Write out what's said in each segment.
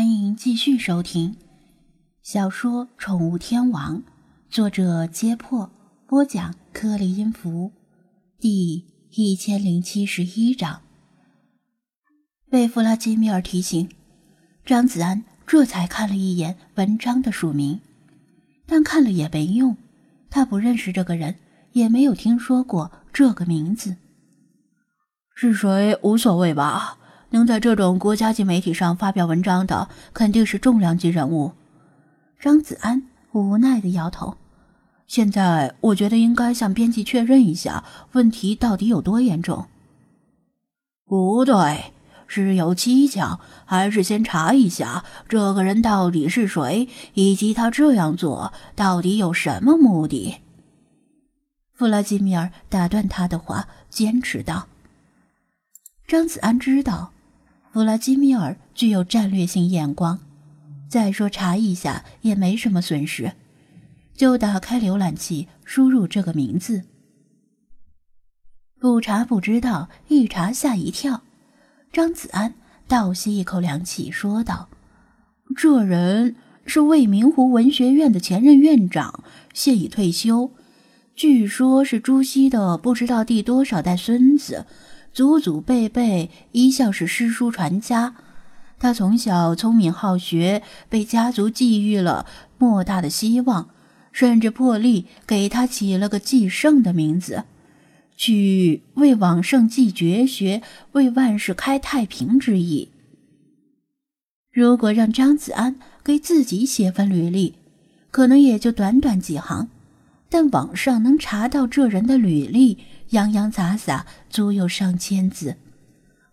欢迎继续收听小说《宠物天王》，作者：揭破，播讲：克里音符，第一千零七十一章。被弗拉基米尔提醒，张子安这才看了一眼文章的署名，但看了也没用，他不认识这个人，也没有听说过这个名字。是谁无所谓吧？能在这种国家级媒体上发表文章的，肯定是重量级人物。张子安无奈的摇头。现在我觉得应该向编辑确认一下问题到底有多严重。不对，是有蹊跷，还是先查一下这个人到底是谁，以及他这样做到底有什么目的？弗拉基米尔打断他的话，坚持道：“张子安知道。”弗拉基米尔具有战略性眼光，再说查一下也没什么损失，就打开浏览器输入这个名字。不查不知道，一查吓一跳。张子安倒吸一口凉气，说道：“这人是未名湖文学院的前任院长，现已退休，据说是朱熹的不知道第多少代孙子。”祖祖辈辈一向是诗书传家，他从小聪明好学，被家族寄予了莫大的希望，甚至破例给他起了个继圣的名字，取为往圣继绝学，为万世开太平之意。如果让张子安给自己写份履历，可能也就短短几行，但网上能查到这人的履历。洋洋洒洒，足有上千字。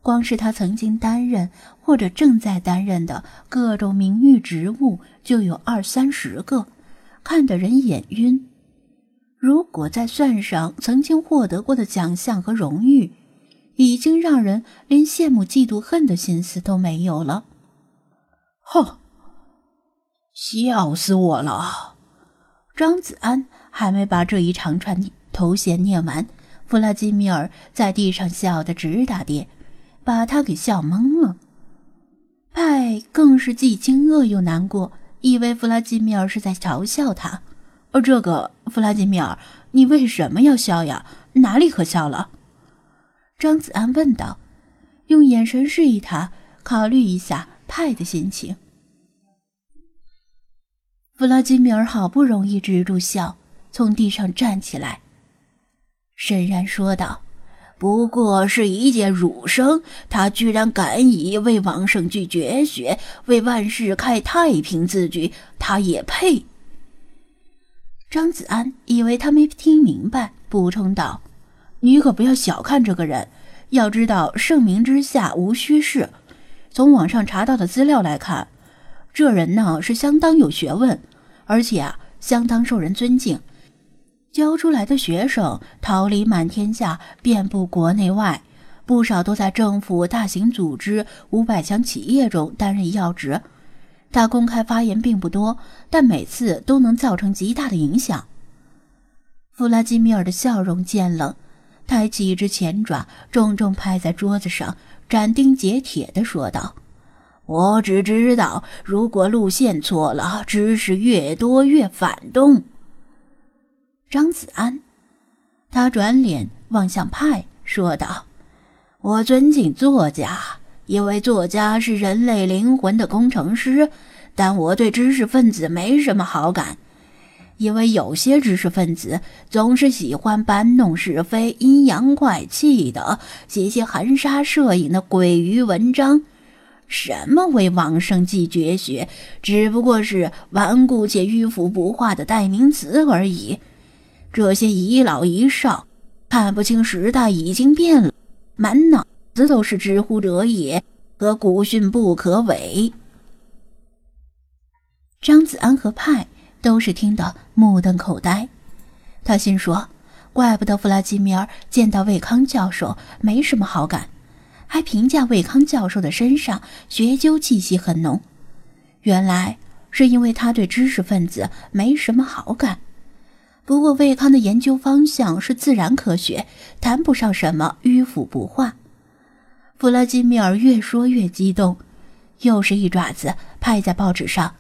光是他曾经担任或者正在担任的各种名誉职务，就有二三十个，看得人眼晕。如果再算上曾经获得过的奖项和荣誉，已经让人连羡慕、嫉妒、恨的心思都没有了。哼，笑死我了！张子安还没把这一长串头衔念完。弗拉基米尔在地上笑得直打跌，把他给笑懵了。派更是既惊愕又难过，以为弗拉基米尔是在嘲笑他。而这个弗拉基米尔，你为什么要笑呀？哪里可笑了？张子安问道，用眼神示意他考虑一下派的心情。弗拉基米尔好不容易止住笑，从地上站起来。沈然说道：“不过是一介儒生，他居然敢以为王圣具绝学、为万世开太平自居，他也配？”张子安以为他没听明白，补充道：“你可不要小看这个人，要知道盛名之下无虚事。从网上查到的资料来看，这人呢是相当有学问，而且啊相当受人尊敬。”教出来的学生桃李满天下，遍布国内外，不少都在政府、大型组织、五百强企业中担任要职。他公开发言并不多，但每次都能造成极大的影响。弗拉基米尔的笑容渐冷，抬起一只前爪，重重拍在桌子上，斩钉截铁地说道：“我只知道，如果路线错了，知识越多越反动。”张子安，他转脸望向派，说道：“我尊敬作家，因为作家是人类灵魂的工程师。但我对知识分子没什么好感，因为有些知识分子总是喜欢搬弄是非、阴阳怪气的，写些含沙射影的鬼鱼文章。什么为往圣继绝学，只不过是顽固且迂腐不化的代名词而已。”这些遗老遗少看不清时代已经变了，满脑子都是“知乎者也”和“古训不可违”。张子安和派都是听得目瞪口呆。他心说：怪不得弗拉基米尔见到魏康教授没什么好感，还评价魏康教授的身上学究气息很浓。原来是因为他对知识分子没什么好感。不过，魏康的研究方向是自然科学，谈不上什么迂腐不化。弗拉基米尔越说越激动，又是一爪子拍在报纸上，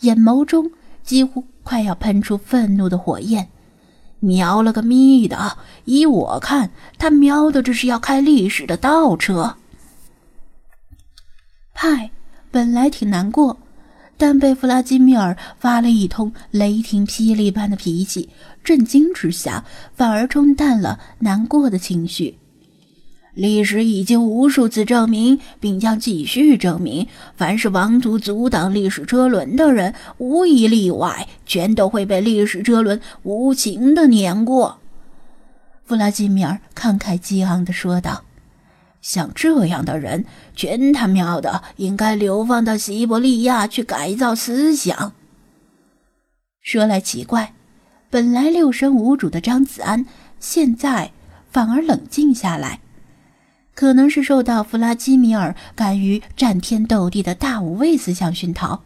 眼眸中几乎快要喷出愤怒的火焰。瞄了个咪的！依我看，他瞄的这是要开历史的倒车。派本来挺难过，但被弗拉基米尔发了一通雷霆霹雳般的脾气，震惊之下，反而冲淡了难过的情绪。历史已经无数次证明，并将继续证明，凡是妄图阻挡历史车轮的人，无一例外，全都会被历史车轮无情的碾过。弗拉基米尔慷慨激昂地说道：“像这样的人，全他喵的应该流放到西伯利亚去改造思想。”说来奇怪，本来六神无主的张子安，现在反而冷静下来。可能是受到弗拉基米尔敢于战天斗地的大无畏思想熏陶。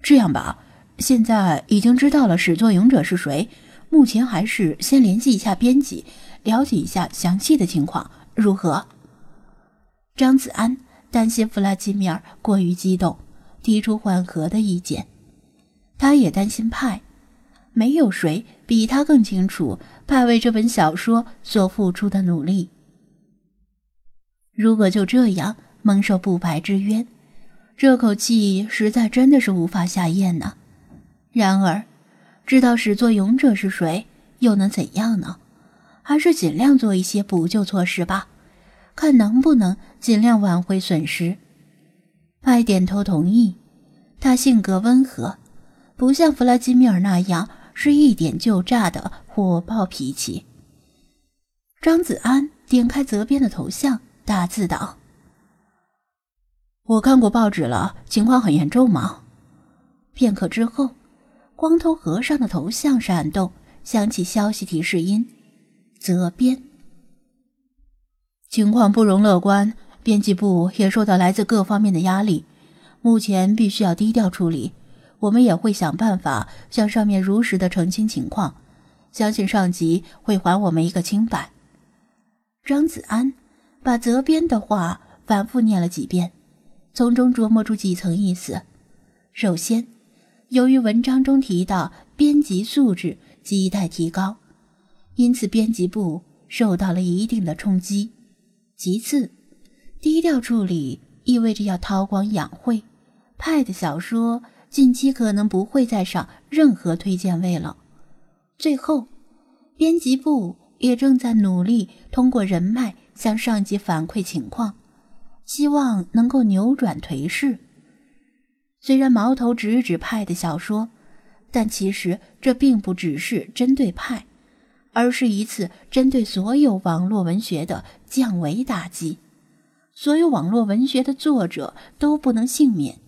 这样吧，现在已经知道了始作俑者是谁，目前还是先联系一下编辑，了解一下详细的情况，如何？张子安担心弗拉基米尔过于激动，提出缓和的意见。他也担心派，没有谁比他更清楚派为这本小说所付出的努力。如果就这样蒙受不白之冤，这口气实在真的是无法下咽呢。然而，知道始作俑者是谁又能怎样呢？还是尽量做一些补救措施吧，看能不能尽量挽回损失。派点头同意。他性格温和，不像弗拉基米尔那样是一点就炸的火爆脾气。张子安点开责编的头像。大字道：“我看过报纸了，情况很严重吗？”片刻之后，光头和尚的头像闪动，响起消息提示音：“责编，情况不容乐观，编辑部也受到来自各方面的压力，目前必须要低调处理。我们也会想办法向上面如实的澄清情况，相信上级会还我们一个清白。”张子安。把责编的话反复念了几遍，从中琢磨出几层意思。首先，由于文章中提到编辑素质亟待提高，因此编辑部受到了一定的冲击。其次，低调处理意味着要韬光养晦，派的小说近期可能不会再上任何推荐位了。最后，编辑部也正在努力通过人脉。向上级反馈情况，希望能够扭转颓势。虽然矛头直指派的小说，但其实这并不只是针对派，而是一次针对所有网络文学的降维打击。所有网络文学的作者都不能幸免，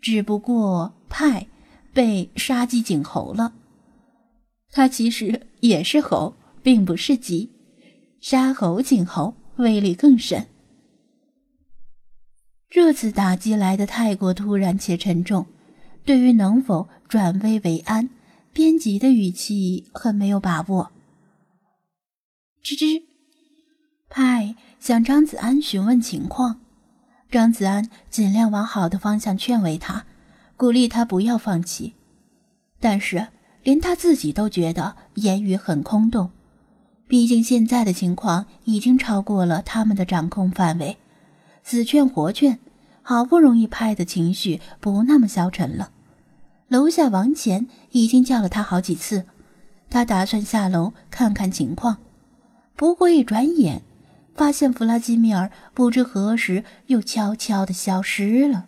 只不过派被杀鸡儆猴了。他其实也是猴，并不是鸡。杀猴儆猴，威力更甚。这次打击来的太过突然且沉重，对于能否转危为安，编辑的语气很没有把握。吱吱，派向张子安询问情况，张子安尽量往好的方向劝慰他，鼓励他不要放弃，但是连他自己都觉得言语很空洞。毕竟现在的情况已经超过了他们的掌控范围，死劝活劝，好不容易派的情绪不那么消沉了。楼下王乾已经叫了他好几次，他打算下楼看看情况，不过一转眼，发现弗拉基米尔不知何时又悄悄地消失了。